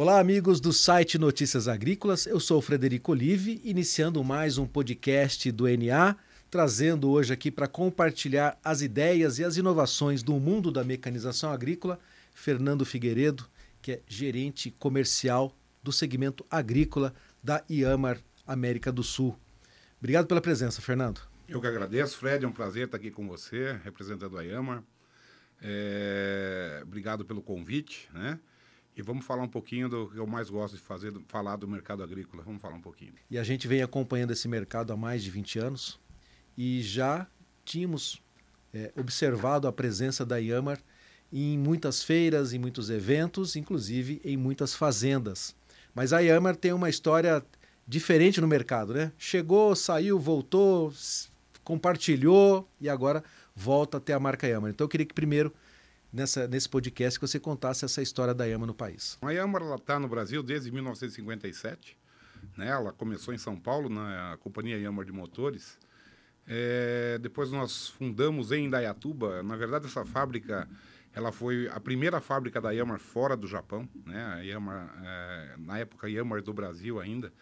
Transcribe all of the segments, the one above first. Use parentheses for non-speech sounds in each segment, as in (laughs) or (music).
Olá, amigos do site Notícias Agrícolas. Eu sou Frederico Olive, iniciando mais um podcast do NA, trazendo hoje aqui para compartilhar as ideias e as inovações do mundo da mecanização agrícola, Fernando Figueiredo, que é gerente comercial do segmento agrícola da Iamar América do Sul. Obrigado pela presença, Fernando. Eu que agradeço, Fred. É um prazer estar aqui com você, representando a Iamar. É... Obrigado pelo convite, né? E vamos falar um pouquinho do que eu mais gosto de fazer, falar do mercado agrícola. Vamos falar um pouquinho. E a gente vem acompanhando esse mercado há mais de 20 anos e já tínhamos é, observado a presença da Yamar em muitas feiras, em muitos eventos, inclusive em muitas fazendas. Mas a Yamar tem uma história diferente no mercado, né? Chegou, saiu, voltou, compartilhou e agora volta até a marca Yamar. Então eu queria que primeiro nessa, nesse podcast que você contasse essa história da Yama no país. A Yama está no Brasil desde 1957. Né? Ela começou em São Paulo, na Companhia Yama de Motores. É, depois nós fundamos em Indaiatuba. Na verdade, essa fábrica ela foi a primeira fábrica da Yamaha fora do Japão, né? A Yamaha, é, na época Yamaha do Brasil ainda,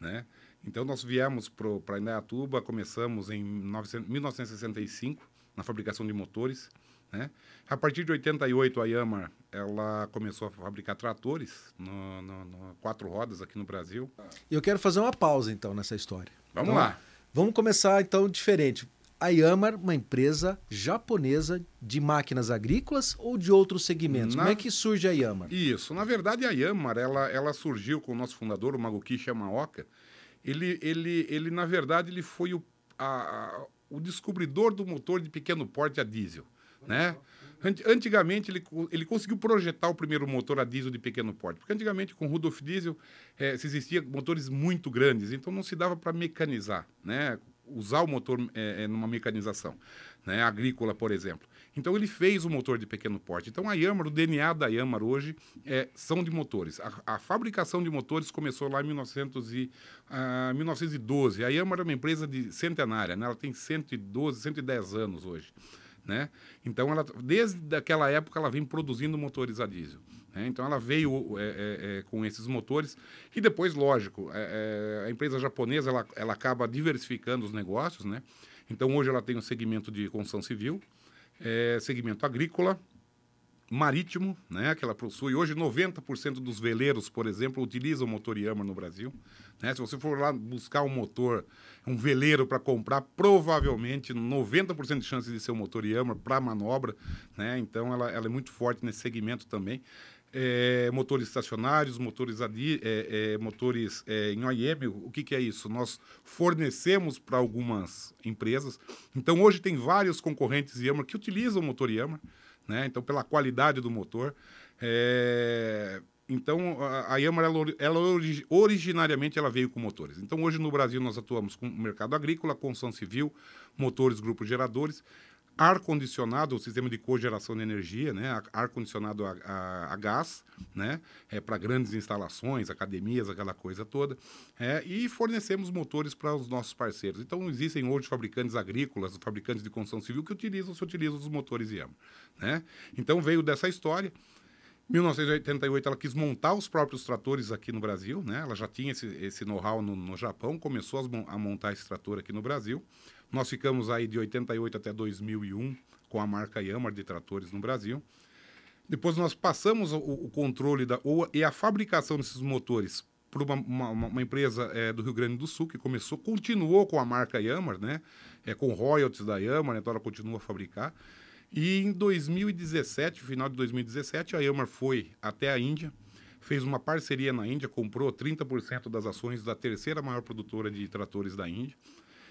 né? Então nós viemos para Indaiatuba, começamos em 1965 na fabricação de motores. Né? A partir de 88, a Yamaha ela começou a fabricar tratores no, no, no, quatro rodas aqui no Brasil. Eu quero fazer uma pausa então nessa história. Vamos então, lá. Vamos começar então diferente. A Yamaha, uma empresa japonesa de máquinas agrícolas ou de outros segmentos? Na... Como é que surge a Yamaha? Isso, na verdade a Yamaha ela, ela surgiu com o nosso fundador, o Maguki Yamaoka. Ele, ele, ele na verdade ele foi o, a, a, o descobridor do motor de pequeno porte a diesel. Né? Antigamente ele, ele conseguiu projetar o primeiro motor a diesel de pequeno porte, porque antigamente com Rudolf Diesel é, se existia motores muito grandes, então não se dava para mecanizar, né? usar o motor é, numa mecanização, né? agrícola, por exemplo. Então ele fez o motor de pequeno porte. Então a Yamaha, o DNA da Yamaha hoje é, são de motores. A, a, fabricação de motores começou lá em 1900 e, uh, 1912. A Yamaha é uma empresa de centenária, né? ela tem 112, 110 anos hoje. Né? Então, ela, desde aquela época, ela vem produzindo motores a diesel. Né? Então, ela veio é, é, é, com esses motores e depois, lógico, é, é, a empresa japonesa ela, ela acaba diversificando os negócios. Né? Então, hoje ela tem um segmento de construção civil, é, segmento agrícola, marítimo, né, que ela possui. Hoje, 90% dos veleiros, por exemplo, utilizam motor Yamaha no Brasil. Né? Se você for lá buscar um motor, um veleiro para comprar, provavelmente 90% de chance de ser um motor Yamaha para manobra. Né? Então, ela, ela é muito forte nesse segmento também. É, motores estacionários, motores, adi, é, é, motores é, em OEM. O que, que, é isso? Nós fornecemos para algumas empresas. Então, hoje tem vários concorrentes Yamaha que utilizam o motor Yamaha né? Então, pela qualidade do motor. É... Então, a, Yamaha, ela, ela, originariamente, ela veio com motores. Então, hoje no Brasil, nós atuamos com mercado agrícola, construção civil, motores, grupos geradores, ar-condicionado, o sistema de cogeração de energia, né? ar-condicionado a, a, a, gás, né? é, para grandes instalações, academias, aquela coisa toda, é, e fornecemos motores para os nossos parceiros. Então, existem hoje fabricantes agrícolas, fabricantes de construção civil que utilizam, se utilizam os motores IAM. Né? Então, veio dessa história. Em 1988, ela quis montar os próprios tratores aqui no Brasil, né? ela já tinha esse, esse know-how no, no Japão, começou a montar esse trator aqui no Brasil. Nós ficamos aí de 88 até 2001 com a marca Yamaha de tratores no Brasil. Depois nós passamos o, o controle da, ou, e a fabricação desses motores para uma, uma, uma, empresa é, do Rio Grande do Sul que começou, continuou com a marca Yamaha, né? É, com royalties da Yamaha, né? então ela continua a fabricar. E em 2017, final de 2017, a Yamaha foi até a Índia, fez uma parceria na Índia, comprou 30% das ações da terceira maior produtora de tratores da Índia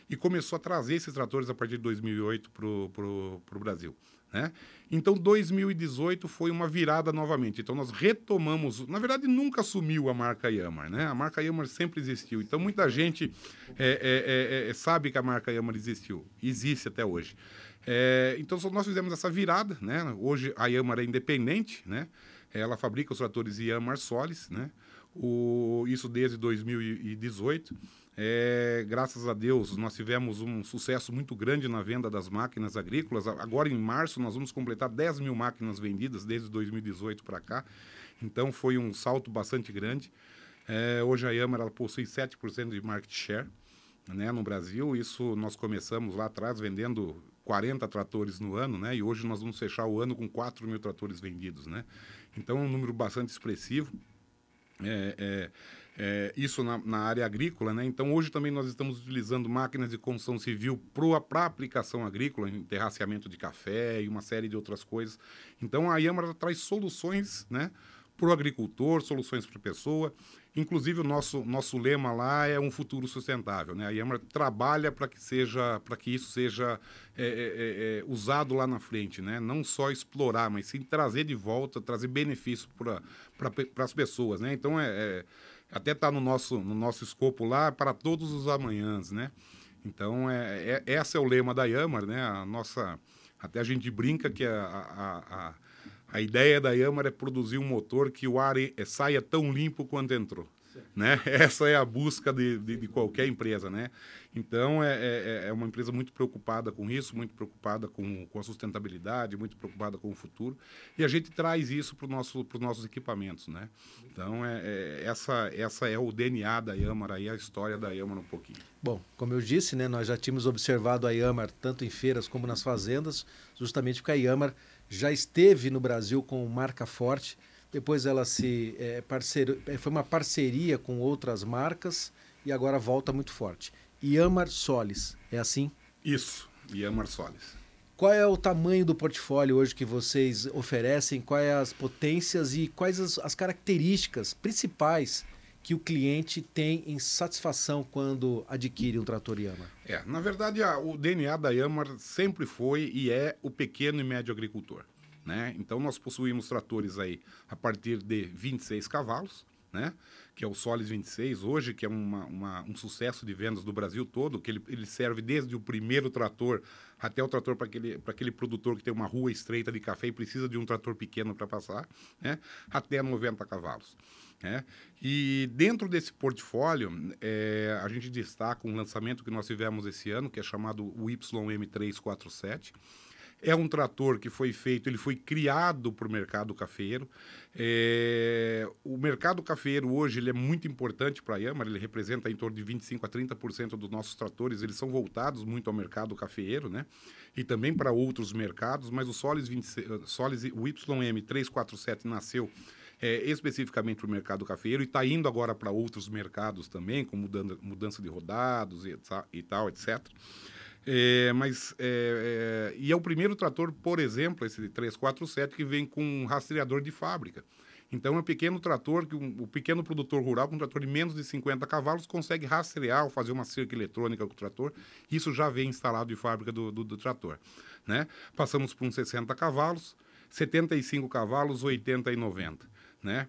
e começou a trazer esses tratores a partir de 2008 para o Brasil. Né? Então, 2018 foi uma virada novamente. Então, nós retomamos. Na verdade, nunca sumiu a marca Yamaha. Né? A marca Yamaha sempre existiu. Então, muita gente é, é, é, é sabe que a marca Yamaha existiu. Existe até hoje. É, então, nós fizemos essa virada. Né? Hoje, a Yamaha é independente. Né? Ela fabrica os tratores Yamaha Solis. Né? O, isso desde 2018. É, graças a Deus, nós tivemos um sucesso muito grande na venda das máquinas agrícolas. Agora, em março, nós vamos completar 10 mil máquinas vendidas desde 2018 para cá. Então, foi um salto bastante grande. É, hoje, a ela possui 7% de market share né, no Brasil. Isso nós começamos lá atrás vendendo 40 tratores no ano, né? E hoje nós vamos fechar o ano com 4 mil tratores vendidos, né? Então, é um número bastante expressivo. É, é, é, isso na, na, área agrícola, né? Então hoje também nós estamos utilizando máquinas de construção civil para aplicação agrícola, em terraceamento de café e uma série de outras coisas. Então a Yamara traz soluções, né? Para o agricultor, soluções para a pessoa. Inclusive o nosso, nosso lema lá é um futuro sustentável, né? A Yamara trabalha para que seja, que isso seja é, é, é, é, usado lá na frente, né? Não só explorar, mas sim trazer de volta, trazer benefício para pra, as pessoas, né? Então é, é até está no nosso, no nosso escopo lá, para todos os amanhãs, né? Então, é, é, esse é o lema da Yamar, né? A nossa, até a gente brinca que a, a, a, a ideia da Yamar é produzir um motor que o ar saia tão limpo quanto entrou. Né? (laughs) Essa é a busca de, de, de qualquer empresa, né? Então, é, é, é, uma empresa muito preocupada com isso, muito preocupada com, com a sustentabilidade, muito preocupada com o futuro. E a gente traz isso para nosso, os nossos equipamentos, né? Então, é, é, essa, essa é o DNA da Yamar e a história da Yamar um pouquinho. Bom, como eu disse, né, nós já tínhamos observado a Yamar tanto em feiras como nas fazendas, justamente porque a Yamar já esteve no Brasil com marca forte, depois ela se é, parceiro, é, foi uma parceria com outras marcas e agora volta muito forte. Iamar Solis, é assim? Isso, Iamar Solis. Qual é o tamanho do portfólio hoje que vocês oferecem? Quais as potências e quais as, as características principais que o cliente tem em satisfação quando adquire um trator Yamar? É, na verdade, a, o DNA da Yamar sempre foi e é o pequeno e médio agricultor. Né? Então, nós possuímos tratores aí a partir de 26 cavalos, né? Que é o Solis 26 hoje, que é uma, uma, um sucesso de vendas do Brasil todo, que ele, ele serve desde o primeiro trator até o trator para aquele, aquele produtor que tem uma rua estreita de café e precisa de um trator pequeno para passar, né? até 90 cavalos. Né? E dentro desse portfólio, é, a gente destaca um lançamento que nós tivemos esse ano, que é chamado o YM347, é um trator que foi feito, ele foi criado para o mercado cafeiro. É, o mercado cafeiro hoje ele é muito importante para a Yamaha, ele representa em torno de 25 a 30% dos nossos tratores, eles são voltados muito ao mercado cafeiro, né? E também para outros mercados, mas o Solis, 26, Solis o YM347 nasceu é, especificamente para o mercado cafeiro e está indo agora para outros mercados também, com mudança de rodados e, e tal, etc. É, mas é, é, e é o primeiro trator, por exemplo, esse 347 que vem com um rastreador de fábrica. Então é um pequeno trator que um, o pequeno produtor rural com um trator de menos de 50 cavalos consegue rastrear ou fazer uma cerca eletrônica com o trator. Isso já vem instalado de fábrica do, do, do trator. Né? Passamos por uns 60 cavalos, 75 cavalos, 80 e 90. Né?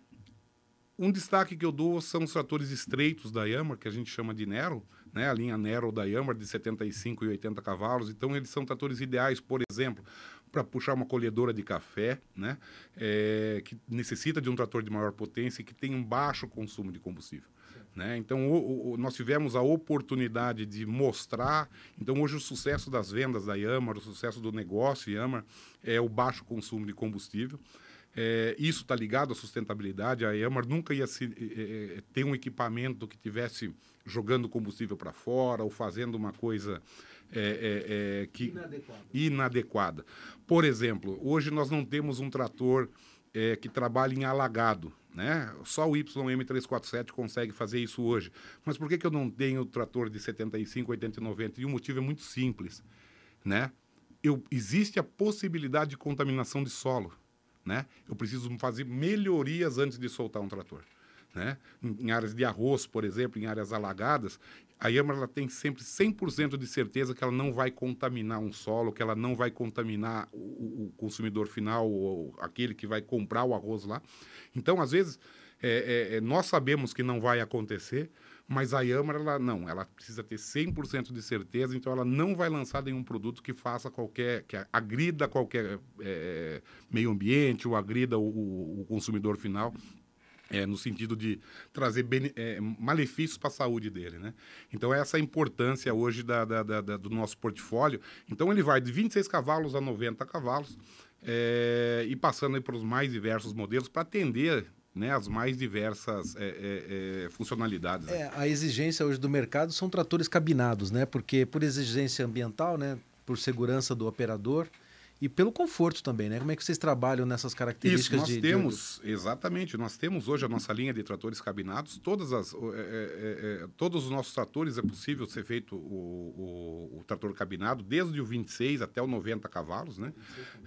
Um destaque que eu dou são os tratores estreitos da Yamaha, que a gente chama de Nero, né? a linha Nero da Yamaha de 75 e 80 cavalos. Então, eles são tratores ideais, por exemplo, para puxar uma colhedora de café, né? É, que necessita de um trator de maior potência e que tem um baixo consumo de combustível. Né? Então, o, o, nós tivemos a oportunidade de mostrar. Então, hoje, o sucesso das vendas da Yamaha, o sucesso do negócio Yamaha, é o baixo consumo de combustível. É, isso está ligado à sustentabilidade. A Yamaha nunca ia se, é, ter um equipamento que tivesse jogando combustível para fora ou fazendo uma coisa é, que inadequada. inadequada. Por exemplo, hoje nós não temos um trator que trabalha em alagado. Né? Só o YM347 consegue fazer isso hoje. Mas por que, que eu não tenho trator de 75, 80 e 90? E o motivo é muito simples. Né? Eu, existe a possibilidade de contaminação de solo né? Eu preciso fazer melhorias antes de soltar um trator. Né? Em, áreas de arroz, por exemplo, em áreas alagadas, a Yamaha ela tem sempre 100% de certeza que ela não vai contaminar um solo, que ela não vai contaminar o, o consumidor final, ou aquele que vai comprar o arroz lá. Então, às vezes, é, é, é nós sabemos que não vai acontecer, mas a Yamaha, ela não, ela precisa ter 100% de certeza, então ela não vai lançar nenhum produto que faça qualquer, que agrida qualquer é, meio ambiente ou agrida o, o, consumidor final. É, no sentido de trazer é, malefícios para a saúde dele. Né? Então, essa é a importância hoje da, da, da, do nosso portfólio. Então, ele vai de 26 cavalos a 90 cavalos é, e passando para os mais diversos modelos para atender né, as mais diversas é, é, é, funcionalidades. Né? a exigência hoje do mercado são tratores cabinados, né? porque por exigência ambiental, né, por segurança do operador, e pelo conforto também, né? Como é que vocês trabalham nessas características? Isso, nós de, temos, de... exatamente, nós temos hoje a nossa linha de tratores cabinados, todas as, é, é, é, todos os nossos tratores é possível ser feito o, o, o, trator cabinado, desde o 26 até o 90 cavalos, né?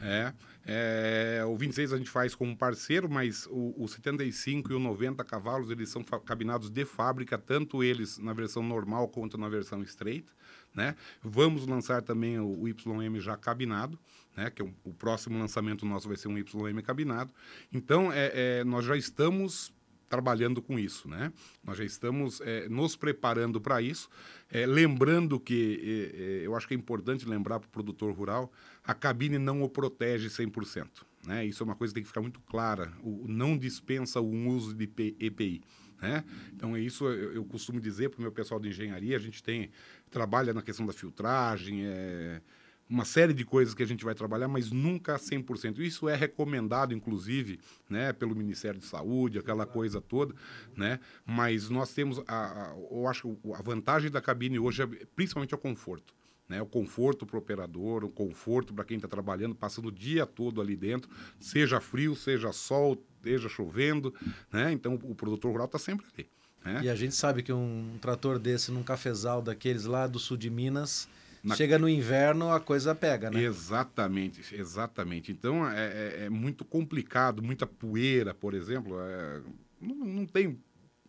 É, é, o 26 a gente faz como parceiro, mas o, o 75 e o 90 cavalos, eles são cabinados de fábrica, tanto eles na versão normal quanto na versão estreita. Né? Vamos lançar também o, o YM já cabinado, né? que é o, o, próximo lançamento nosso vai ser um YM cabinado. Então, é, é, nós já estamos trabalhando com isso, né? Nós já estamos é, nos preparando para isso, é, lembrando que é, é, eu acho que é importante lembrar para o produtor rural, a cabine não o protege 100%, né? Isso é uma coisa que tem que ficar muito clara, o, não dispensa o uso de EPI. Né? Então, é isso eu, eu costumo dizer para o meu pessoal de engenharia, a gente tem trabalha na questão da filtragem, é, uma série de coisas que a gente vai trabalhar, mas nunca 100%. Isso é recomendado, inclusive, né, pelo Ministério de Saúde, aquela coisa toda, né? Mas nós temos, a, a, eu acho a vantagem da cabine hoje é principalmente o conforto. Né, o conforto para o operador, o conforto para quem está trabalhando, passando o dia todo ali dentro, seja frio, seja sol, esteja chovendo, né? Então o produtor rural está sempre ali. Né? E a gente sabe que um trator desse num cafezal daqueles lá do sul de Minas, Na... chega no inverno a coisa pega, né? Exatamente, exatamente. Então é, é, é muito complicado, muita poeira, por exemplo, é... não, não tem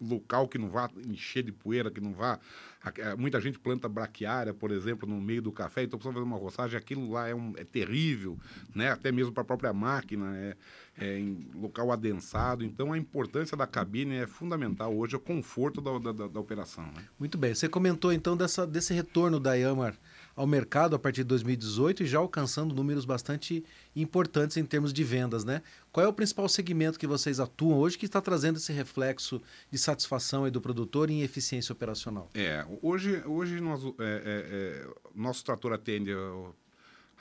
local que não vá encher de poeira, que não vá. É, muita gente planta braquiária, por exemplo, no meio do café, então precisa fazer uma roçagem, aquilo lá é, um, é terrível, né? até mesmo para a própria máquina, é, é, em local adensado. Então a importância da cabine é fundamental hoje, o conforto da, da, da operação. Né? Muito bem. Você comentou então dessa, desse retorno da Yamar ao mercado a partir de 2018 e já alcançando números bastante importantes em termos de vendas, né? Qual é o principal segmento que vocês atuam hoje que está trazendo esse reflexo de satisfação do produtor em eficiência operacional? É, hoje, hoje nós, é, é, é, nosso trator atende a,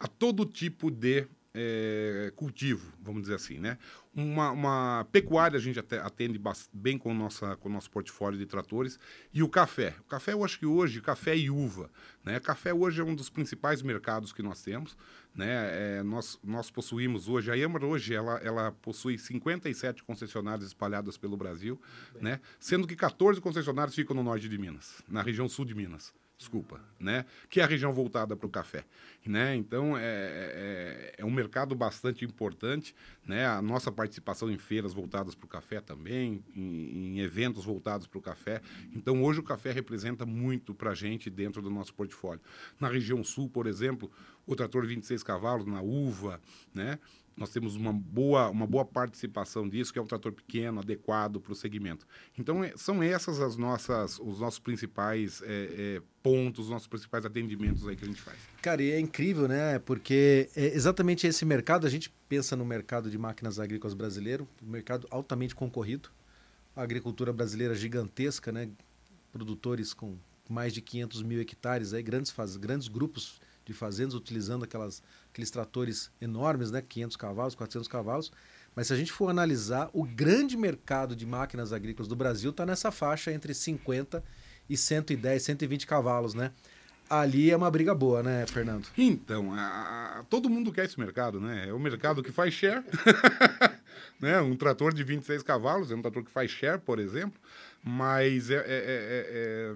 a todo tipo de é, cultivo, vamos dizer assim, né? Uma, uma, pecuária a gente atende bem com, nossa, com o nosso portfólio de tratores e o café. O café eu acho que hoje, café e uva, né? Café hoje é um dos principais mercados que nós temos, né? É, nós, nós possuímos hoje, a Yamar hoje ela, ela possui 57 concessionárias espalhadas pelo Brasil, né? Sendo que 14 concessionários ficam no norte de Minas, na região sul de Minas desculpa, né? Que é a região voltada para o café, né? Então é, é, é, um mercado bastante importante, né? A nossa participação em feiras voltadas para o café também, em, em eventos voltados para o café. Então hoje o café representa muito para a gente dentro do nosso portfólio. Na região sul, por exemplo, o trator 26 cavalos na uva, né? Nós temos uma boa, uma boa participação disso, que é um trator pequeno, adequado para o segmento. Então, é, são essas as nossas, os nossos principais é, é, pontos, os nossos principais atendimentos aí que a gente faz. Cara, e é incrível, né? Porque é exatamente esse mercado, a gente pensa no mercado de máquinas agrícolas brasileiro, um mercado altamente concorrido, a agricultura brasileira gigantesca, né? Produtores com mais de 500 mil hectares, aí, grandes, faz, grandes grupos de fazendas utilizando aquelas, aqueles tratores enormes, né? 500 cavalos, 400 cavalos. Mas se a gente for analisar, o grande mercado de máquinas agrícolas do Brasil está nessa faixa entre 50 e 110, 120 cavalos, né? Ali é uma briga boa, né, Fernando? Então, a, a, todo mundo quer esse mercado, né? É o mercado que faz share. (laughs) né? Um trator de 26 cavalos é um trator que faz share, por exemplo, mas é, é, é, é,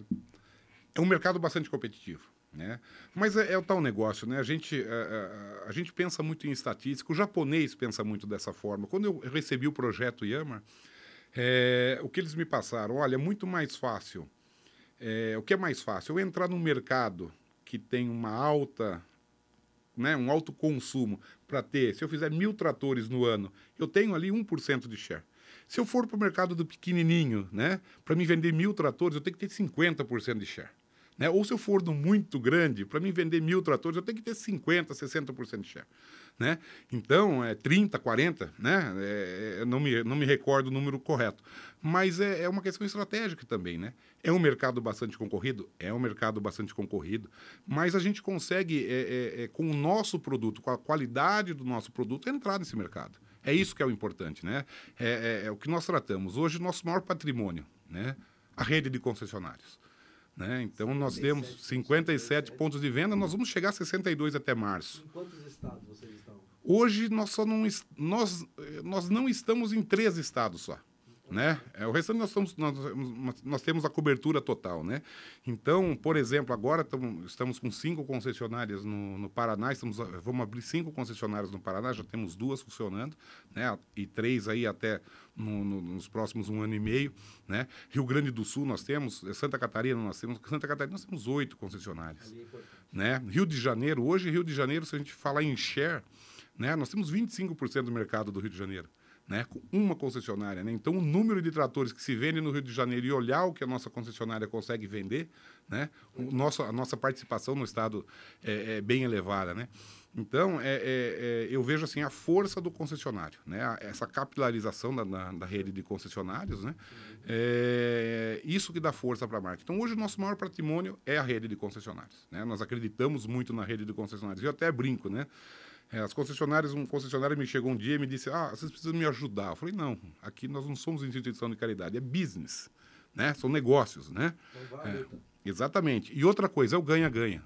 é um mercado bastante competitivo. Né? Mas é, é, o tal negócio, né? A gente, a, é, a, é, a, gente pensa muito em estatística, o japonês pensa muito dessa forma. Quando eu recebi o projeto Yama, é, o que eles me passaram, olha, é muito mais fácil. É, o que é mais fácil? Eu entrar num mercado que tem uma alta, né, um alto consumo para ter, se eu fizer mil tratores no ano, eu tenho ali 1% de share. Se eu for para o mercado do pequenininho, né, para me vender mil tratores, eu tenho que ter 50% de share. Né? Ou se eu for no muito grande, para mim vender mil tratores, eu tenho que ter 50%, 60% de share. Né? Então, é 30, 40, né? É, é, não, me, não me recordo o número correto. Mas é, é, uma questão estratégica também, né? É um mercado bastante concorrido? É um mercado bastante concorrido. Mas a gente consegue, é, é, é com o nosso produto, com a qualidade do nosso produto, entrar nesse mercado. É isso que é o importante, né? É, o que nós tratamos. Hoje, nosso maior patrimônio, né? A rede de concessionários. Né? Então, nós temos 57 pontos de venda, nós vamos chegar a 62 até março. Em quantos estados vocês estão? Hoje, nós, só não, nós, nós não estamos em três estados só né? É, o restante nós, estamos, nós, nós, temos a cobertura total, né? Então, por exemplo, agora tamo, estamos com cinco concessionárias no, no Paraná, estamos, vamos abrir cinco concessionárias no Paraná, já temos duas funcionando, né? E três aí até no, no, nos próximos um ano e meio, né? Rio Grande do Sul nós temos, Santa Catarina nós temos, Santa Catarina nós temos oito concessionárias, é né? Rio de Janeiro, hoje Rio de Janeiro, se a gente falar em share, né? Nós temos 25% do mercado do Rio de Janeiro né, com uma concessionária. Né? Então, o número de tratores que se vende no Rio de Janeiro e olhar o que a nossa concessionária consegue vender, né, o nosso, a nossa participação no Estado é, é bem elevada. Né? Então, é, é, é, eu vejo assim a força do concessionário, né? essa capilarização da, da, da rede de concessionários, né? É isso que dá força para a marca. Então, hoje, o nosso maior patrimônio é a rede de concessionários. Né? Nós acreditamos muito na rede de concessionários. Eu até brinco, né? É, as concessionárias, um concessionário me chegou um dia e me disse: Ah, vocês precisam me ajudar. Eu falei: Não, aqui nós não somos instituição de caridade, é business, né? São negócios, né? É, exatamente. E outra coisa é o ganha-ganha.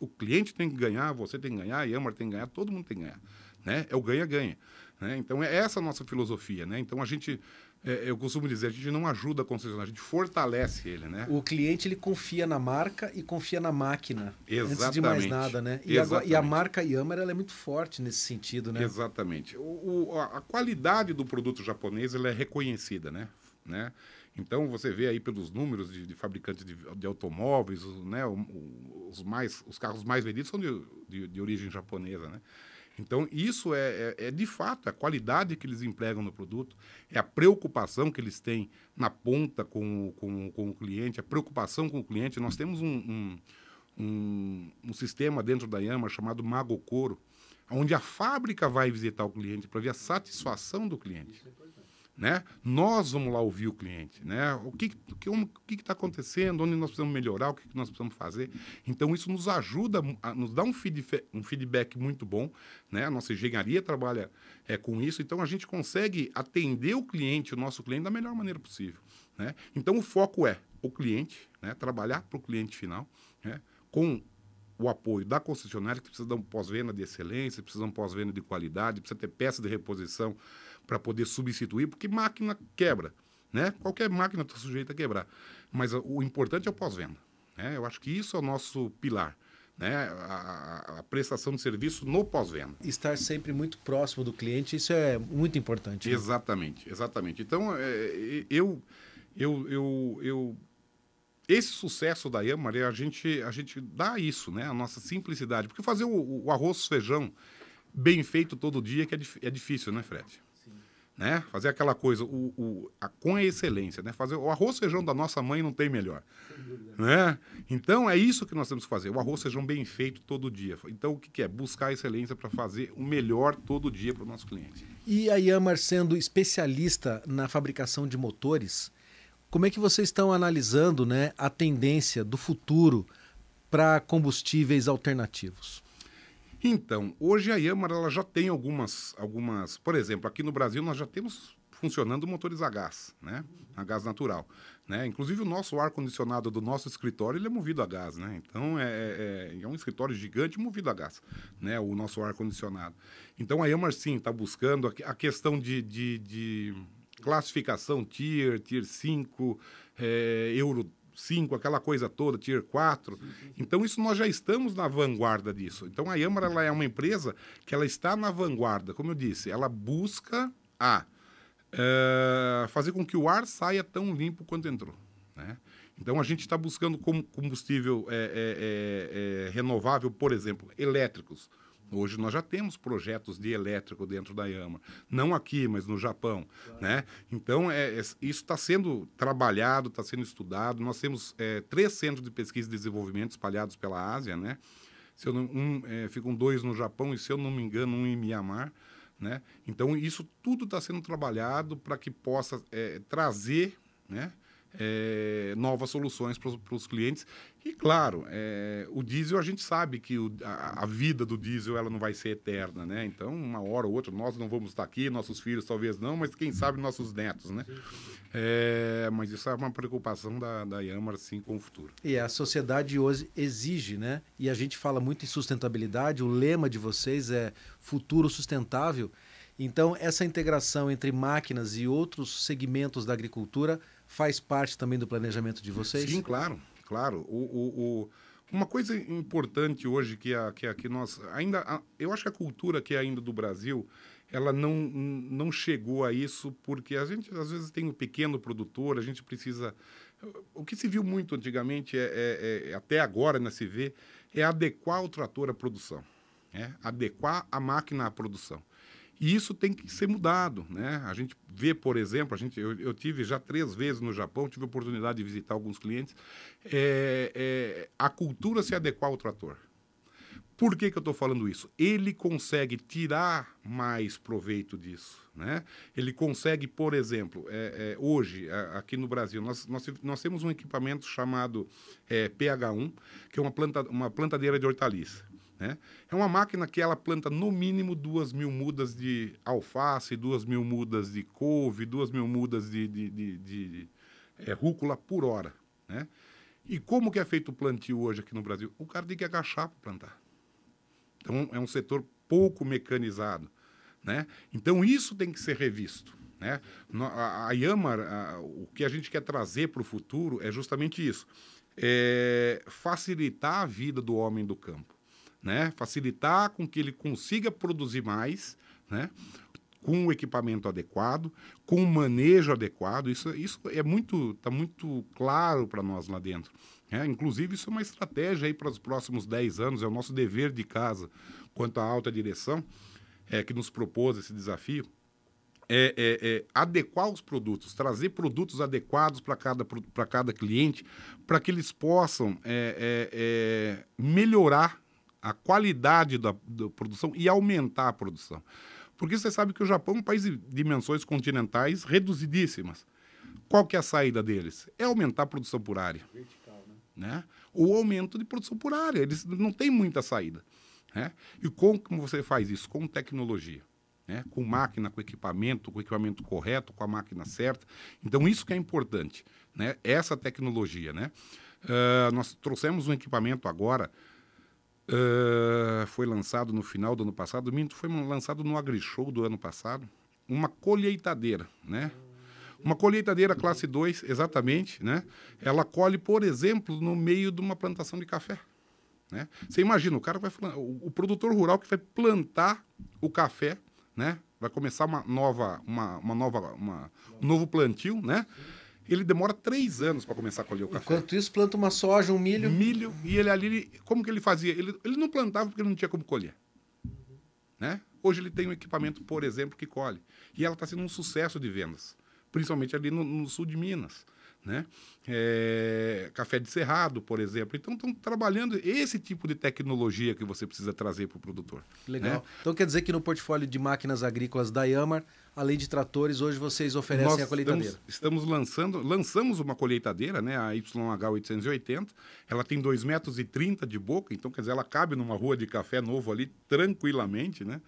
O cliente tem que ganhar, você tem que ganhar, a Yamar tem que ganhar, todo mundo tem que ganhar, né? É o ganha-ganha. Né? Então é essa a nossa filosofia, né? Então a gente é, eu costumo dizer, a gente não ajuda a concessionária, a gente fortalece ele, né? O cliente ele confia na marca e confia na máquina. Exatamente. Antes de mais nada, né? E, agora, e a marca Yamaha ela é muito forte nesse sentido, né? Exatamente. O, o, a qualidade do produto japonês ela é reconhecida, né? né? Então você vê aí pelos números de, de fabricantes de, de, automóveis, né? os, mais, os carros mais vendidos são de, de, de origem japonesa, né? Então, isso é, é, é, de fato a qualidade que eles empregam no produto, é a preocupação que eles têm na ponta com, com, com o cliente, a preocupação com o cliente. Nós temos um, um, um, um sistema dentro da Yama chamado Magocoro, onde a fábrica vai visitar o cliente para ver a satisfação do cliente. Né? Nós vamos lá ouvir o cliente, né? O que que está acontecendo, onde nós precisamos melhorar, o que, que nós precisamos fazer. Então isso nos ajuda, a, nos dá um feedback, um feedback muito bom, né? A nossa engenharia trabalha é, com isso, então a gente consegue atender o cliente, o nosso cliente da melhor maneira possível, né? Então o foco é o cliente, né? Trabalhar para o cliente final, né? Com o apoio da concessionária que precisa de um pós-venda de excelência, precisa de um pós-venda de qualidade, precisa ter peça de reposição para poder substituir, porque máquina quebra. Né? Qualquer máquina está sujeita a quebrar. Mas o importante é o pós-venda. Né? Eu acho que isso é o nosso pilar. Né? A, a prestação de serviço no pós-venda. Estar sempre muito próximo do cliente, isso é muito importante. Né? Exatamente, exatamente. Então, é, eu, eu, eu, eu, esse sucesso da Yamar, a gente, a gente dá isso, né? a nossa simplicidade. Porque fazer o, o arroz feijão bem feito todo dia que é, é difícil, né, Fred? Né? Fazer aquela coisa o, o, a, com a excelência, né? Fazer o arroz feijão da nossa mãe não tem melhor, né? Então é isso que nós temos que fazer, o arroz feijão bem feito todo dia. Então o que, que é buscar a excelência para fazer o melhor todo dia para o nosso cliente. E a Yamar sendo especialista na fabricação de motores, como é que vocês estão analisando, né, a tendência do futuro para combustíveis alternativos? Então, hoje a Yamaha ela já tem algumas, algumas, por exemplo, aqui no Brasil nós já temos funcionando motores a gás, né? A gás natural, né? Inclusive o nosso ar condicionado do nosso escritório ele é movido a gás, né? Então é, é, é um escritório gigante movido a gás, né? O nosso ar condicionado. Então a Yamaha sim está buscando a, questão de, de, de, classificação tier, tier 5, é, euro 5, aquela coisa toda, Tier 4. Sim, sim. Então, isso nós já estamos na vanguarda disso. Então, a Yamara ela é uma empresa que ela está na vanguarda. Como eu disse, ela busca a uh, fazer com que o ar saia tão limpo quanto entrou. Né? Então, a gente está buscando combustível é, é, é, renovável, por exemplo, elétricos, Hoje nós já temos projetos de elétrico dentro da Yama, não aqui, mas no Japão, claro. né? Então é, é isso está sendo trabalhado, está sendo estudado. Nós temos é, três centros de pesquisa e desenvolvimento espalhados pela Ásia, né? Se eu não, um, é, ficam dois no Japão e se eu não me engano um em Mianmar, né? Então isso tudo está sendo trabalhado para que possa é, trazer, né? É, novas soluções para os clientes. E, claro, é, o diesel, a gente sabe que o, a, a, vida do diesel ela não vai ser eterna, né? Então, uma hora ou outra, nós não vamos estar aqui, nossos filhos talvez não, mas quem sabe nossos netos, né? É, mas isso é uma preocupação da, da Yamar, sim, com o futuro. E a sociedade hoje exige, né? E a gente fala muito em sustentabilidade, o lema de vocês é futuro sustentável. Então, essa integração entre máquinas e outros segmentos da agricultura faz parte também do planejamento de vocês? Sim, claro, claro. O, o, o, uma coisa importante hoje que a, que a, que nós ainda, a, eu acho que a cultura que é ainda do Brasil, ela não, não chegou a isso porque a gente às vezes tem um pequeno produtor, a gente precisa o que se viu muito antigamente é, é, é até agora na vê é adequar o trator à produção, é adequar a máquina à produção. E isso tem que ser mudado, né? A gente vê, por exemplo, a gente, eu, eu tive já três vezes no Japão, tive a oportunidade de visitar alguns clientes, é, é, a cultura se adequar ao trator. Por que, que eu estou falando isso? Ele consegue tirar mais proveito disso. Né? Ele consegue, por exemplo, é, é, hoje, aqui no Brasil, nós, nós, nós, temos um equipamento chamado é, PH1, que é uma, planta, uma plantadeira de hortaliça. Né? É uma máquina que ela planta no mínimo duas mil mudas de alface, duas mil mudas de couve, duas mil mudas de, de, de, de, é, rúcula por hora. Né? E como que é feito o plantio hoje aqui no Brasil? O cara tem que agachar para plantar. Então é um setor pouco mecanizado. Né? Então isso tem que ser revisto. Né? A, a Yamar, a, o que a gente quer trazer para o futuro é justamente isso: é facilitar a vida do homem do campo né? facilitar com que ele consiga produzir mais, né? com o equipamento adequado, com o manejo adequado. Isso, isso é muito, está muito claro para nós lá dentro. É, inclusive, isso é uma estratégia aí para os próximos 10 anos, é o nosso dever de casa quanto à alta direção, é, que nos propôs esse desafio. É, é, é, adequar os produtos, trazer produtos adequados para cada, cada cliente, para que eles possam é, é, melhorar a qualidade da, da produção e aumentar a produção. Porque você sabe que o Japão é um país de dimensões continentais reduzidíssimas. Qual que é a saída deles? É aumentar a produção por área. Vertical, né? né? O aumento de produção por área. Eles não têm muita saída. Né? E como, você faz isso? Com tecnologia. Né? Com máquina, com equipamento, com equipamento correto, com a máquina certa. Então, isso que é importante. Né? Essa tecnologia. Né? Uh, nós trouxemos um equipamento agora Uh, foi lançado no final do ano passado, minto, foi lançado no AgriShow do ano passado, uma colheitadeira, né? Uma colheitadeira classe 2, exatamente, né? Ela colhe, por exemplo, no meio de uma plantação de café, né? Você imagina, o cara vai o, produtor rural que vai plantar o café, né? Vai começar uma nova, uma, uma nova, uma, um novo plantio, né? Ele demora três anos para começar a colher o café. Enquanto isso, planta uma soja, um milho. Milho, e ele ali, ele, como que ele fazia? Ele, ele não plantava porque ele não tinha como colher. Né? Hoje ele tem um equipamento, por exemplo, que colhe. E ela está sendo um sucesso de vendas, principalmente ali no, no sul de Minas né? É, café de cerrado, por exemplo. Então, estão trabalhando esse tipo de tecnologia que você precisa trazer para o produtor. Legal. Né? Então, quer dizer que no portfólio de máquinas agrícolas da Yamar, além de tratores, hoje vocês oferecem Nós a colheitadeira? Estamos, estamos, lançando, lançamos uma colheitadeira, né? a YH880. Ela tem 2,30 metros e de boca, então, quer dizer, ela cabe numa rua de café novo ali tranquilamente, né?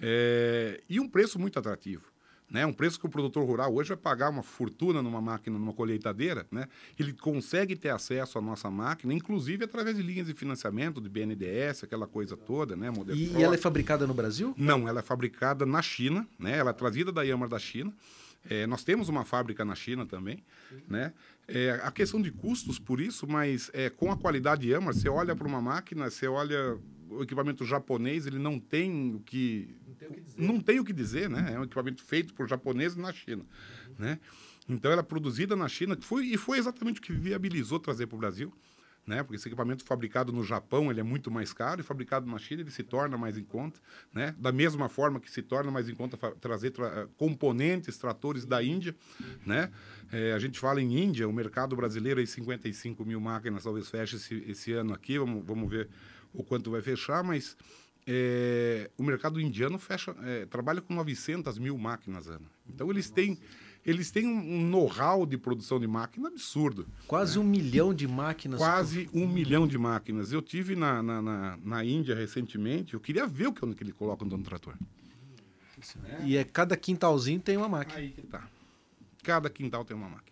É, e um preço muito atrativo né? Um preço que o produtor rural hoje vai pagar uma fortuna numa máquina, numa colheitadeira, né? Ele consegue ter acesso à nossa máquina, inclusive através de linhas de financiamento, de BNDES, aquela coisa toda, né? E, e, ela é fabricada no Brasil? Não, ela é fabricada na China, né? Ela é trazida da Yamar da China. É, nós temos uma fábrica na China também, né? É, a questão de custos por isso, mas é, com a qualidade Yamar, você olha para uma máquina, você olha o equipamento japonês, ele não tem o que tem o que dizer. Não tem o que dizer, né? É um equipamento feito por japoneses na China, uhum. né? Então ela é produzida na China, foi e foi exatamente o que viabilizou trazer para o Brasil, né? Porque esse equipamento fabricado no Japão ele é muito mais caro e fabricado na China ele se torna mais em conta, né? Da mesma forma que se torna mais em conta trazer tra componentes, tratores da Índia, né? É, a gente fala em Índia, o mercado brasileiro é 55 mil máquinas talvez feche esse, esse ano aqui, vamos, vamos ver o quanto vai fechar, mas é, o mercado indiano fecha, é, trabalha com 900 mil máquinas ano. Então eles têm eles têm um know-how de produção de máquina absurdo. Quase né? um milhão de máquinas. Quase um milhão de máquinas. Eu tive na, na, na, na Índia recentemente, eu queria ver o que, que ele coloca no trator. E é cada quintalzinho tem uma máquina. Aí que tá. Cada quintal tem uma máquina.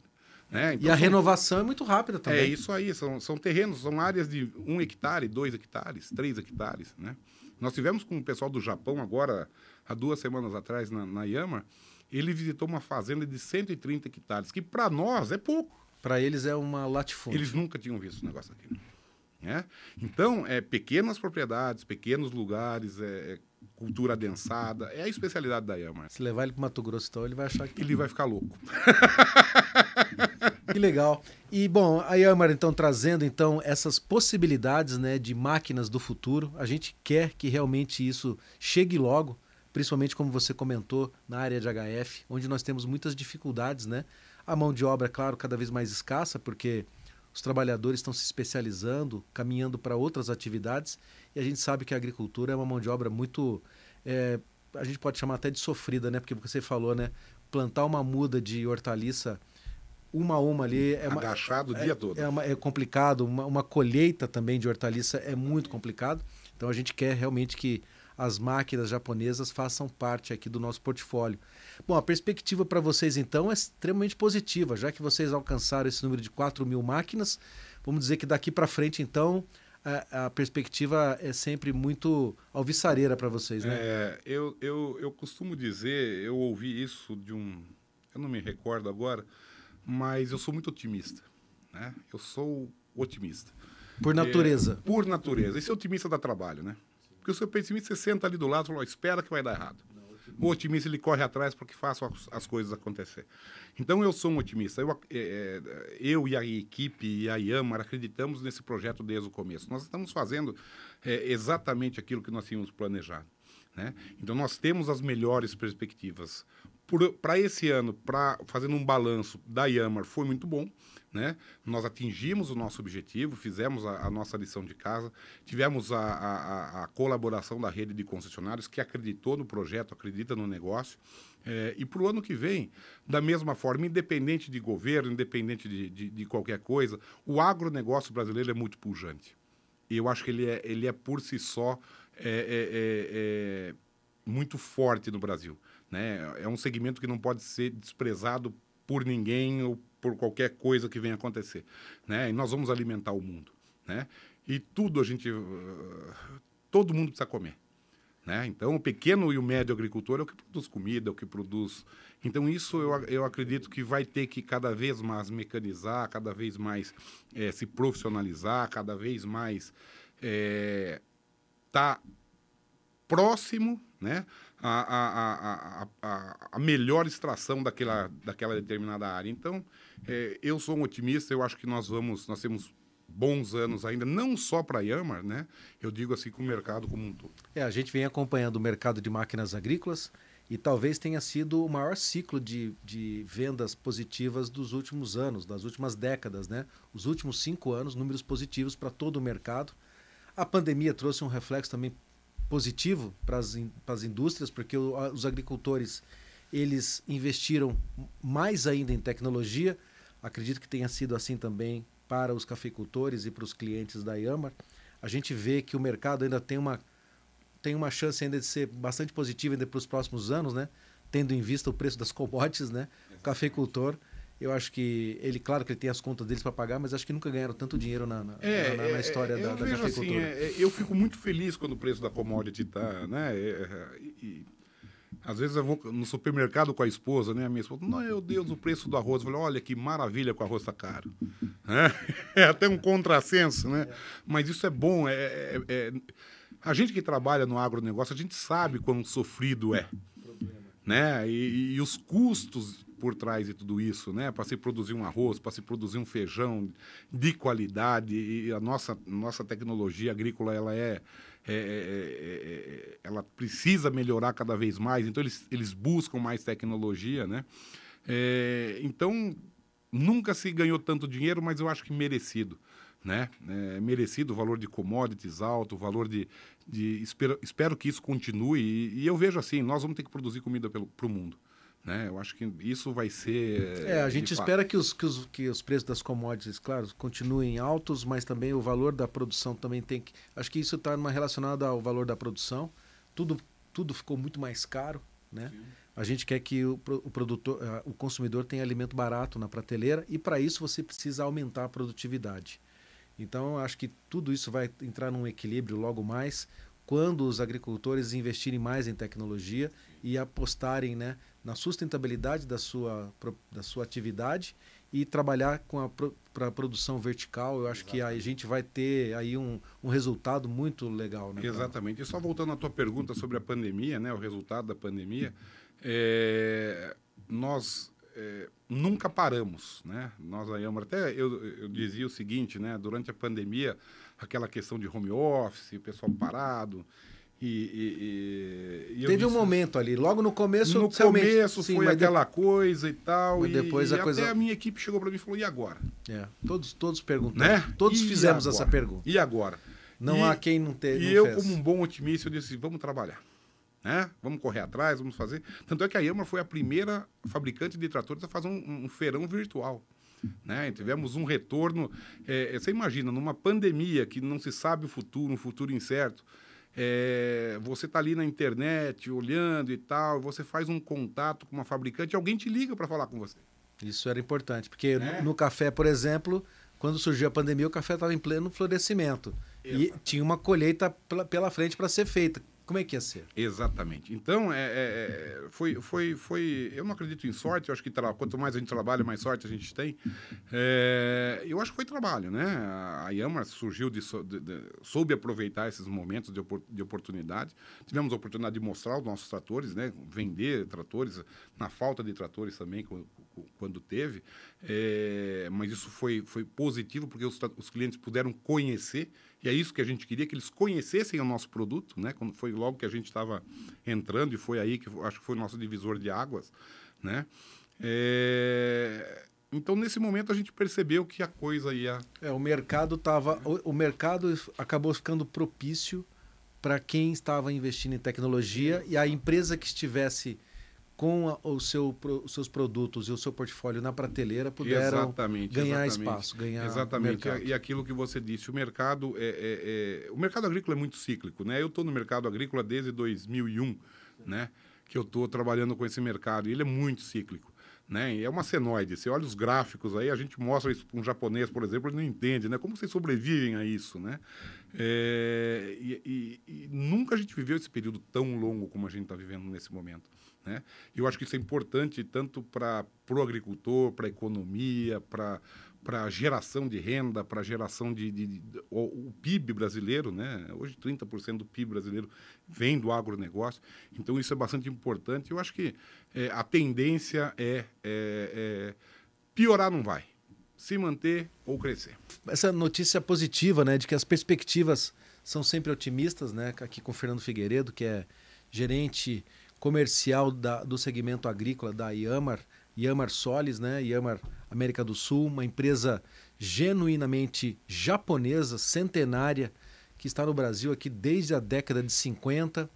Né? Então, e a são... renovação é muito rápida também. É isso aí, são, são terrenos, são áreas de um hectare, dois hectares, três hectares. Né? Nós tivemos com o pessoal do Japão agora, há duas semanas atrás, na, na Yama, ele visitou uma fazenda de 130 hectares, que para nós é pouco. Para eles é uma latifúndio. Eles nunca tinham visto um negócio aqui. Né? Então, é pequenas propriedades, pequenos lugares, é, é cultura adensada, é a especialidade da Yama. Se levar ele para Mato Grosso, então, ele vai achar que... Ele vai ficar louco. (laughs) que legal. E, bom, a Yamar, então, trazendo, então, essas possibilidades né, de máquinas do futuro, a gente quer que realmente isso chegue logo, principalmente como você comentou, na área de HF, onde nós temos muitas dificuldades, né? A mão de obra, claro, cada vez mais escassa, porque os trabalhadores estão se especializando, caminhando para outras atividades, e a gente sabe que a agricultura é uma mão de obra muito. É, a gente pode chamar até de sofrida, né? Porque você falou, né? Plantar uma muda de hortaliça uma a uma ali é uma, agachado o dia é, todo é, uma, é complicado uma, uma, colheita também de hortaliça é muito complicado então a gente quer realmente que as máquinas japonesas façam parte aqui do nosso portfólio. Bom, a perspectiva para vocês então é extremamente positiva, já que vocês alcançaram esse número de 4 mil máquinas. Vamos dizer que daqui para frente, então, a, a, perspectiva é sempre muito alvissareira para vocês, né? É, eu, eu, eu costumo dizer, eu ouvi isso de um. Eu não me recordo agora, mas eu sou muito otimista. Né? Eu sou otimista. Por natureza. É, por natureza. Esse otimista dá trabalho, né? Porque o seu pessimista, você senta ali do lado e fala, espera que vai dar errado. O otimista, ele corre atrás para que façam as, as, coisas acontecer. Então, eu sou um otimista. Eu, é, é, eu e a equipe e a Yamar acreditamos nesse projeto desde o começo. Nós estamos fazendo é, exatamente aquilo que nós tínhamos planejado. Né? Então, nós temos as melhores perspectivas. Para esse ano, para fazendo um balanço da Yamar, foi muito bom. Né? Nós atingimos o nosso objetivo, fizemos a, a nossa lição de casa, tivemos a, a, a, colaboração da rede de concessionários que acreditou no projeto, acredita no negócio. É, e para o ano que vem, da mesma forma, independente de governo, independente de, de, de, qualquer coisa, o agronegócio brasileiro é muito pujante. E eu acho que ele é, ele é por si só é, é, é, é muito forte no Brasil. Né? É um segmento que não pode ser desprezado por ninguém ou por qualquer coisa que venha acontecer, né? E nós vamos alimentar o mundo, né? E tudo a gente, uh, todo mundo precisa comer, né? Então o pequeno e o médio agricultor é o que produz comida, é o que produz. Então isso eu, eu acredito que vai ter que cada vez mais mecanizar, cada vez mais é, se profissionalizar, cada vez mais é, tá próximo, né? A, a, a, a, melhor extração daquela, daquela determinada área. Então, é, eu sou um otimista, eu acho que nós vamos, nós temos bons anos ainda, não só para a Yamar, né? Eu digo assim com o mercado como um todo. É, a gente vem acompanhando o mercado de máquinas agrícolas e talvez tenha sido o maior ciclo de, de vendas positivas dos últimos anos, das últimas décadas, né? Os últimos cinco anos, números positivos para todo o mercado. A pandemia trouxe um reflexo também positivo para as, as indústrias, porque os agricultores eles investiram mais ainda em tecnologia, Acredito que tenha sido assim também para os cafeicultores e para os clientes da Yamar. A gente vê que o mercado ainda tem uma, tem uma chance ainda de ser bastante positiva ainda para os próximos anos, né? Tendo em vista o preço das commodities, né? O cafeicultor, eu acho que ele, claro que ele tem as contas deles para pagar, mas acho que nunca ganharam tanto dinheiro na, na, é, na, na é, história é, da, da assim, cafeicultura. Assim, é, eu fico muito feliz quando o preço da commodity está, né? É, e, às vezes eu vou no supermercado com a esposa, né? A minha esposa, não, meu Deus, o preço do arroz. Eu falei, olha que maravilha que o arroz está caro. (laughs) É, é até um contrassenso, né? Mas isso é bom. É, é, é, A gente que trabalha no agronegócio, a gente sabe quão sofrido é. Né? E, e os custos por trás de tudo isso, né? Para se produzir um arroz, para se produzir um feijão de qualidade e a nossa nossa tecnologia agrícola ela é, é, é, é, é ela precisa melhorar cada vez mais. Então eles eles buscam mais tecnologia, né? É, então nunca se ganhou tanto dinheiro, mas eu acho que merecido né? É, merecido o valor de commodities alto, o valor de. de espero, espero que isso continue. E, e, eu vejo assim: nós vamos ter que produzir comida para o mundo. Né? Eu acho que isso vai ser. É, a gente espera que os, que, os, que os preços das commodities, claro, continuem altos, mas também o valor da produção também tem que. Acho que isso está relacionado ao valor da produção. Tudo, tudo ficou muito mais caro. Né? A gente quer que o, o produtor, o consumidor tenha alimento barato na prateleira e para isso você precisa aumentar a produtividade. Então, acho que tudo isso vai entrar num equilíbrio logo mais quando os agricultores investirem mais em tecnologia e apostarem né, na sustentabilidade da sua, da sua atividade e trabalhar com a para produção vertical, eu acho Exatamente. que a gente vai ter aí um, um resultado muito legal. Né, Exatamente. E só voltando à tua pergunta sobre a pandemia, né, o resultado da pandemia, é, nós é, nunca paramos, né? Nós aí, até eu, eu dizia o seguinte, né? Durante a pandemia, aquela questão de home office, o pessoal parado. E, e, e Teve um momento ali, logo no começo. No começo sim, foi aquela de... coisa e tal. Mas depois e, a coisa. Até a minha equipe chegou para mim e falou: e agora? É, todos, todos perguntaram. Né? Todos e fizemos agora? essa pergunta. E agora? Não há quem não tenha. E eu, fez. como um bom otimista, eu disse: vamos trabalhar. Né? Vamos correr atrás, vamos fazer. Tanto é que a Yamaha foi a primeira fabricante de tratores a fazer um, um feirão virtual. Né? Tivemos um retorno. É, você imagina, numa pandemia que não se sabe o futuro, um futuro incerto, é, você está ali na internet olhando e tal, você faz um contato com uma fabricante, alguém te liga para falar com você. Isso era importante, porque no, né? no café, por exemplo, quando surgiu a pandemia, o café estava em pleno florescimento. Exato. E tinha uma colheita pela frente para ser feita. Como é que ia ser? Exatamente. Então, é, é, é, foi, foi, foi. Eu não acredito em sorte, eu acho que quanto mais a gente trabalha, mais sorte a gente tem. É, eu acho que foi trabalho, né? A Yamaha surgiu de, de, de, soube aproveitar esses momentos de, de oportunidade. Tivemos a oportunidade de mostrar os nossos tratores, né? Vender tratores, na falta de tratores também, quando teve. É, mas isso foi, foi positivo, porque os, os clientes puderam conhecer e é isso que a gente queria, que eles conhecessem o nosso produto, né? Quando foi logo que a gente estava entrando, e foi aí que acho que foi o nosso divisor de águas, né? É... Então, nesse momento, a gente percebeu que a coisa ia... É, o mercado tava, o, o mercado acabou ficando propício para quem estava investindo em tecnologia e a empresa que estivesse com a, seu, os seus produtos e o seu portfólio na prateleira puderam exatamente, ganhar exatamente. espaço, ganhar Exatamente. Mercado. E aquilo que você disse, o mercado é, é, é o mercado agrícola é muito cíclico, né? Eu estou no mercado agrícola desde 2001, né? Que eu estou trabalhando com esse mercado e ele é muito cíclico. Né? É uma senoide. Você olha os gráficos aí, a gente mostra isso para um japonês, por exemplo, ele não entende, né? Como vocês sobrevivem a isso, né? É, e, e, e, nunca a gente viveu esse período tão longo como a gente está vivendo nesse momento. Né? Eu acho que isso é importante tanto para o agricultor, para a economia, para para geração de renda, para geração de, de, de, o, o, PIB brasileiro, né? Hoje 30% do PIB brasileiro vem do agronegócio, então isso é bastante importante. Eu acho que é, a tendência é, é, é, piorar não vai, se manter ou crescer. Essa notícia positiva, né, de que as perspectivas são sempre otimistas, né? Aqui com o Fernando Figueiredo, que é gerente comercial da, do segmento agrícola da Iamar, Iamar Solis, né? Iamar América do Sul, uma empresa genuinamente japonesa, centenária, que está no Brasil aqui desde a década de 50,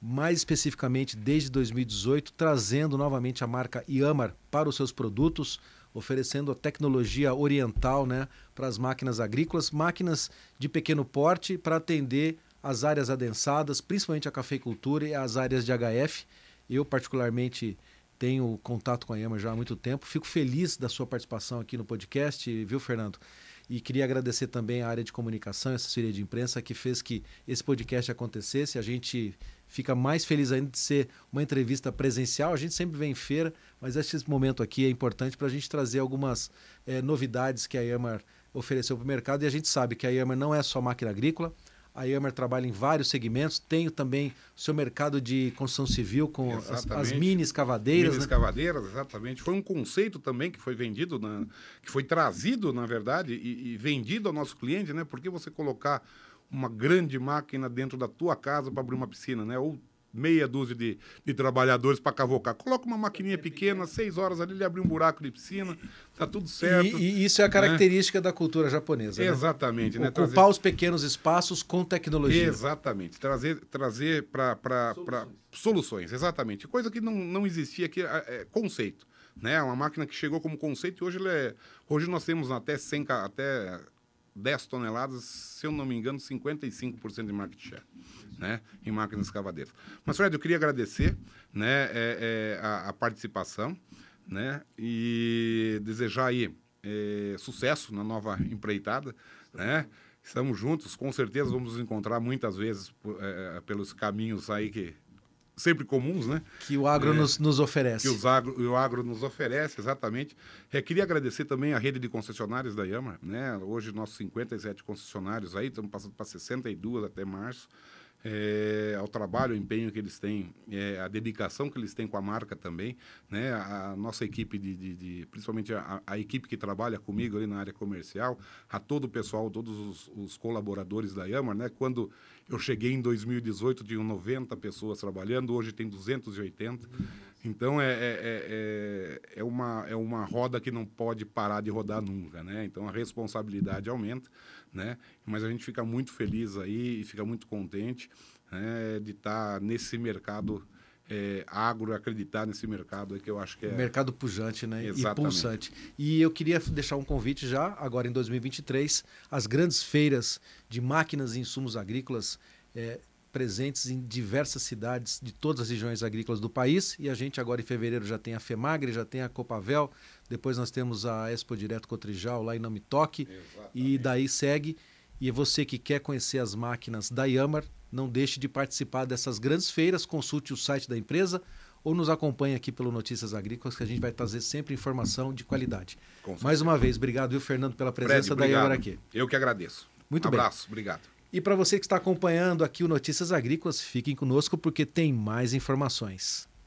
mais especificamente desde 2018, trazendo novamente a marca Iamar para os seus produtos, oferecendo a tecnologia oriental né, para as máquinas agrícolas, máquinas de pequeno porte para atender as áreas adensadas, principalmente a cafeicultura e as áreas de HF. Eu, particularmente, tenho contato com a EMA já há muito tempo. Fico feliz da sua participação aqui no podcast, viu, Fernando? E queria agradecer também a área de comunicação, a assessoria de imprensa, que fez que esse podcast acontecesse. A gente fica mais feliz ainda de ser uma entrevista presencial. A gente sempre vem em feira, mas esse momento aqui é importante para a gente trazer algumas é, novidades que a EMA ofereceu para o mercado. E a gente sabe que a EMA não é só máquina agrícola, A Yammer trabalha em vários segmentos. Tem também o seu mercado de construção civil com as, as, mini escavadeiras. Mini né? escavadeiras, exatamente. Foi um conceito também que foi vendido, na, que foi trazido, na verdade, e, e vendido ao nosso cliente, né? Porque você colocar uma grande máquina dentro da tua casa para abrir uma piscina, né? Ou meia dúzia de, de trabalhadores para cavocar. Coloca uma maquininha pequena, seis horas ali, ele abre um buraco de piscina, tá tudo certo. E, e isso é a característica né? da cultura japonesa. Né? Exatamente. Né? Ocupar trazer... os pequenos espaços com tecnologia. Exatamente. Trazer, trazer para soluções. soluções, exatamente. Coisa que não, não existia aqui, é, é conceito. Né? Uma máquina que chegou como conceito e hoje, é, hoje nós temos até 100, até 10 toneladas, se eu não me engano, 55% de market share né, em máquinas escavadeiras. Mas, Fred, eu queria agradecer né, é, é, a, a, participação né, e desejar aí é, sucesso na nova empreitada. Né? Estamos juntos, com certeza vamos nos encontrar muitas vezes é, pelos caminhos aí que sempre comuns, né? Que o agro é, nos, nos oferece. Que os agro, o agro nos oferece, exatamente. É, queria agradecer também a rede de concessionários da Yama, né? Hoje, nossos 57 concessionários aí, estamos passando para 62 até março é, ao trabalho, ao empenho que eles têm, é, a dedicação que eles têm com a marca também, né? A nossa equipe de, de, de principalmente a, a, equipe que trabalha comigo ali na área comercial, a todo o pessoal, todos os, os colaboradores da Yamar, né? Quando eu cheguei em 2018 tinham 90 pessoas trabalhando, hoje tem 280. Então é, é, é, é, uma, é uma roda que não pode parar de rodar nunca, né? Então a responsabilidade aumenta né? Mas a gente fica muito feliz aí e fica muito contente né, de estar tá nesse mercado é, agro, acreditar nesse mercado que eu acho que é... Mercado pujante, né? Exatamente. E pulsante. E eu queria deixar um convite já, agora em 2023, as grandes feiras de máquinas e insumos agrícolas é, presentes em diversas cidades de todas as regiões agrícolas do país. E a gente agora em fevereiro já tem a FEMAGRE, já tem a Copavel, depois nós temos a Expo Direto Cotrijal lá em Namitoque. E daí segue. E você que quer conhecer as máquinas da Yamar, não deixe de participar dessas grandes feiras, consulte o site da empresa ou nos acompanhe aqui pelo Notícias Agrícolas, que a gente vai trazer sempre informação de qualidade. Mais uma vez, obrigado, viu, Fernando, pela presença Fred, da Yamar aqui. Eu que agradeço. Muito um bem. abraço, obrigado. E para você que está acompanhando aqui o Notícias Agrícolas, fiquem conosco porque tem mais informações.